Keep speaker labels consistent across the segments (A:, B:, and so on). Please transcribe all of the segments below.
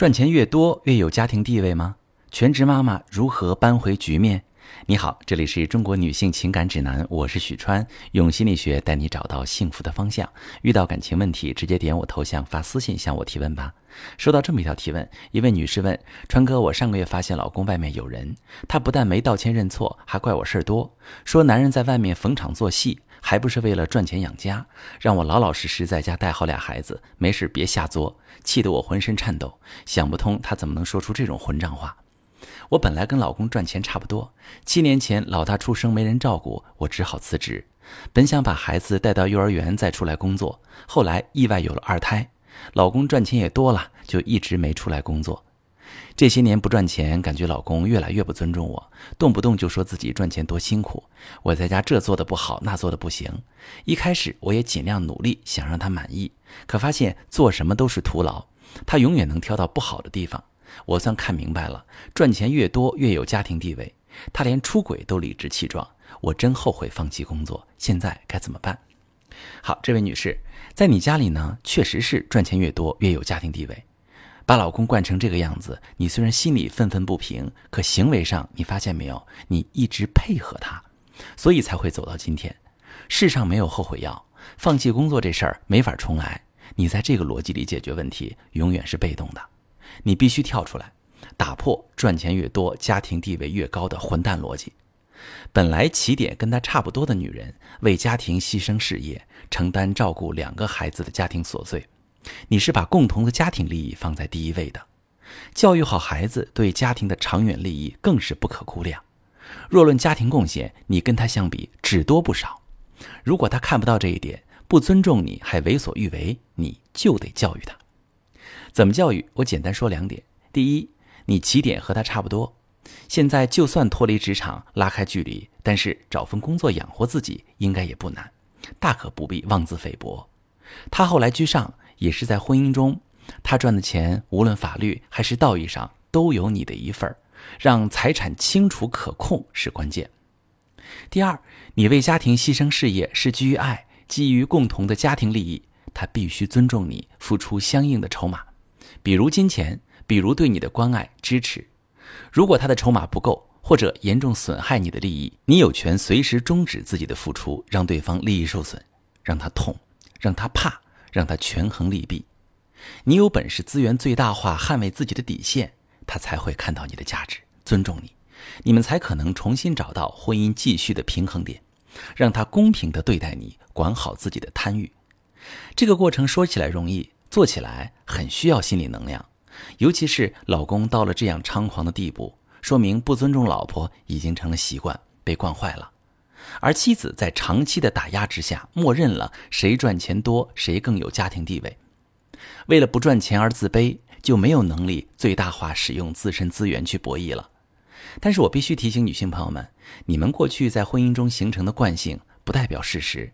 A: 赚钱越多越有家庭地位吗？全职妈妈如何扳回局面？你好，这里是中国女性情感指南，我是许川，用心理学带你找到幸福的方向。遇到感情问题，直接点我头像发私信向我提问吧。收到这么一条提问，一位女士问川哥：“我上个月发现老公外面有人，他不但没道歉认错，还怪我事儿多，说男人在外面逢场作戏。”还不是为了赚钱养家，让我老老实实在家带好俩孩子，没事别瞎作，气得我浑身颤抖。想不通他怎么能说出这种混账话。我本来跟老公赚钱差不多，七年前老大出生没人照顾，我只好辞职。本想把孩子带到幼儿园再出来工作，后来意外有了二胎，老公赚钱也多了，就一直没出来工作。这些年不赚钱，感觉老公越来越不尊重我，动不动就说自己赚钱多辛苦。我在家这做的不好，那做的不行。一开始我也尽量努力，想让他满意，可发现做什么都是徒劳，他永远能挑到不好的地方。我算看明白了，赚钱越多越有家庭地位，他连出轨都理直气壮。我真后悔放弃工作，现在该怎么办？好，这位女士，在你家里呢，确实是赚钱越多越有家庭地位。把老公惯成这个样子，你虽然心里愤愤不平，可行为上你发现没有，你一直配合他，所以才会走到今天。世上没有后悔药，放弃工作这事儿没法重来。你在这个逻辑里解决问题，永远是被动的。你必须跳出来，打破赚钱越多家庭地位越高的混蛋逻辑。本来起点跟他差不多的女人，为家庭牺牲事业，承担照顾两个孩子的家庭琐碎。你是把共同的家庭利益放在第一位的，教育好孩子对家庭的长远利益更是不可估量。若论家庭贡献，你跟他相比只多不少。如果他看不到这一点，不尊重你还为所欲为，你就得教育他。怎么教育？我简单说两点：第一，你起点和他差不多，现在就算脱离职场拉开距离，但是找份工作养活自己应该也不难，大可不必妄自菲薄。他后来居上。也是在婚姻中，他赚的钱无论法律还是道义上都有你的一份儿，让财产清楚可控是关键。第二，你为家庭牺牲事业是基于爱，基于共同的家庭利益，他必须尊重你，付出相应的筹码，比如金钱，比如对你的关爱支持。如果他的筹码不够，或者严重损害你的利益，你有权随时终止自己的付出，让对方利益受损，让他痛，让他怕。让他权衡利弊，你有本事资源最大化，捍卫自己的底线，他才会看到你的价值，尊重你，你们才可能重新找到婚姻继续的平衡点，让他公平的对待你，管好自己的贪欲。这个过程说起来容易，做起来很需要心理能量，尤其是老公到了这样猖狂的地步，说明不尊重老婆已经成了习惯，被惯坏了。而妻子在长期的打压之下，默认了谁赚钱多谁更有家庭地位。为了不赚钱而自卑，就没有能力最大化使用自身资源去博弈了。但是我必须提醒女性朋友们，你们过去在婚姻中形成的惯性不代表事实。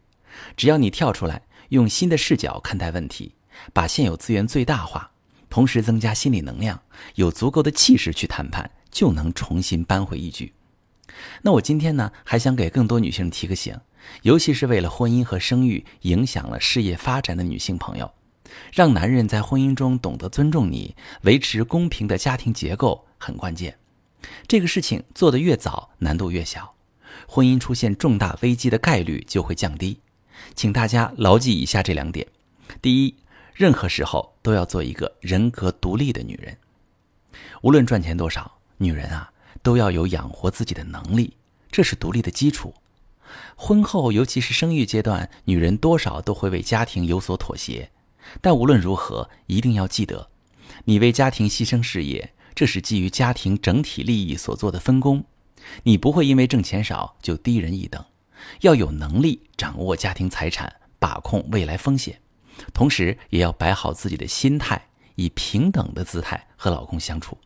A: 只要你跳出来，用新的视角看待问题，把现有资源最大化，同时增加心理能量，有足够的气势去谈判，就能重新扳回一局。那我今天呢，还想给更多女性提个醒，尤其是为了婚姻和生育影响了事业发展的女性朋友，让男人在婚姻中懂得尊重你，维持公平的家庭结构很关键。这个事情做得越早，难度越小，婚姻出现重大危机的概率就会降低。请大家牢记以下这两点：第一，任何时候都要做一个人格独立的女人，无论赚钱多少，女人啊。都要有养活自己的能力，这是独立的基础。婚后，尤其是生育阶段，女人多少都会为家庭有所妥协。但无论如何，一定要记得，你为家庭牺牲事业，这是基于家庭整体利益所做的分工。你不会因为挣钱少就低人一等，要有能力掌握家庭财产，把控未来风险，同时也要摆好自己的心态，以平等的姿态和老公相处。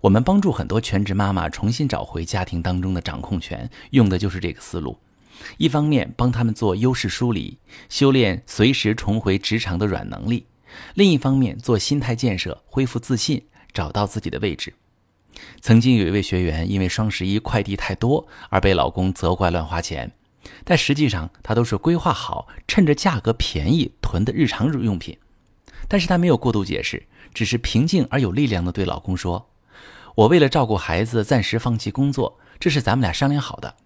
A: 我们帮助很多全职妈妈重新找回家庭当中的掌控权，用的就是这个思路。一方面帮他们做优势梳理，修炼随时重回职场的软能力；另一方面做心态建设，恢复自信，找到自己的位置。曾经有一位学员因为双十一快递太多而被老公责怪乱花钱，但实际上她都是规划好，趁着价格便宜囤的日常日用品。但是她没有过度解释，只是平静而有力量地对老公说：“我为了照顾孩子，暂时放弃工作，这是咱们俩商量好的。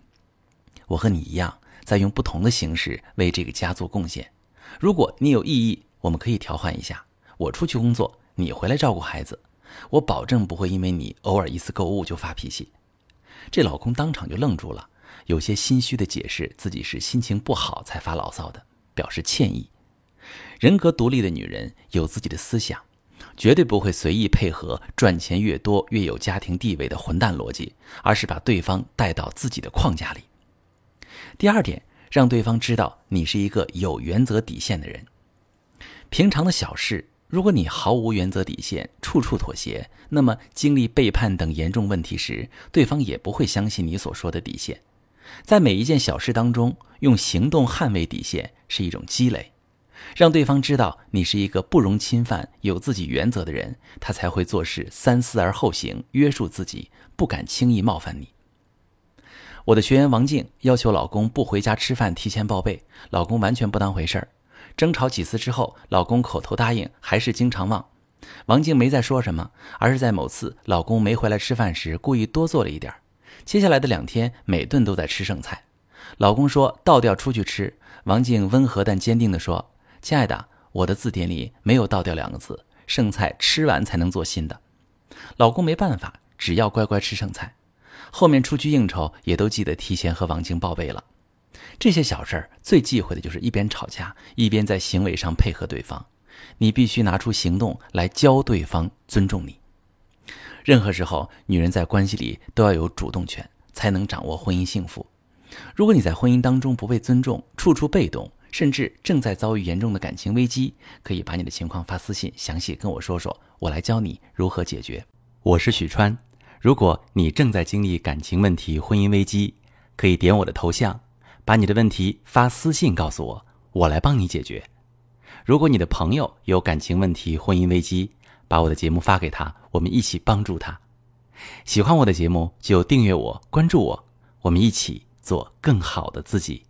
A: 我和你一样，在用不同的形式为这个家做贡献。如果你有异议，我们可以调换一下，我出去工作，你回来照顾孩子。我保证不会因为你偶尔一次购物就发脾气。”这老公当场就愣住了，有些心虚的解释自己是心情不好才发牢骚的，表示歉意。人格独立的女人有自己的思想，绝对不会随意配合赚钱越多越有家庭地位的混蛋逻辑，而是把对方带到自己的框架里。第二点，让对方知道你是一个有原则底线的人。平常的小事，如果你毫无原则底线，处处妥协，那么经历背叛等严重问题时，对方也不会相信你所说的底线。在每一件小事当中，用行动捍卫底线是一种积累。让对方知道你是一个不容侵犯、有自己原则的人，他才会做事三思而后行，约束自己，不敢轻易冒犯你。我的学员王静要求老公不回家吃饭提前报备，老公完全不当回事儿。争吵几次之后，老公口头答应，还是经常忘。王静没再说什么，而是在某次老公没回来吃饭时，故意多做了一点接下来的两天，每顿都在吃剩菜。老公说倒掉出去吃，王静温和但坚定地说。亲爱的，我的字典里没有“倒掉”两个字，剩菜吃完才能做新的。老公没办法，只要乖乖吃剩菜。后面出去应酬也都记得提前和王晶报备了。这些小事儿最忌讳的就是一边吵架一边在行为上配合对方。你必须拿出行动来教对方尊重你。任何时候，女人在关系里都要有主动权，才能掌握婚姻幸福。如果你在婚姻当中不被尊重，处处被动。甚至正在遭遇严重的感情危机，可以把你的情况发私信，详细跟我说说，我来教你如何解决。我是许川，如果你正在经历感情问题、婚姻危机，可以点我的头像，把你的问题发私信告诉我，我来帮你解决。如果你的朋友有感情问题、婚姻危机，把我的节目发给他，我们一起帮助他。喜欢我的节目就订阅我、关注我，我们一起做更好的自己。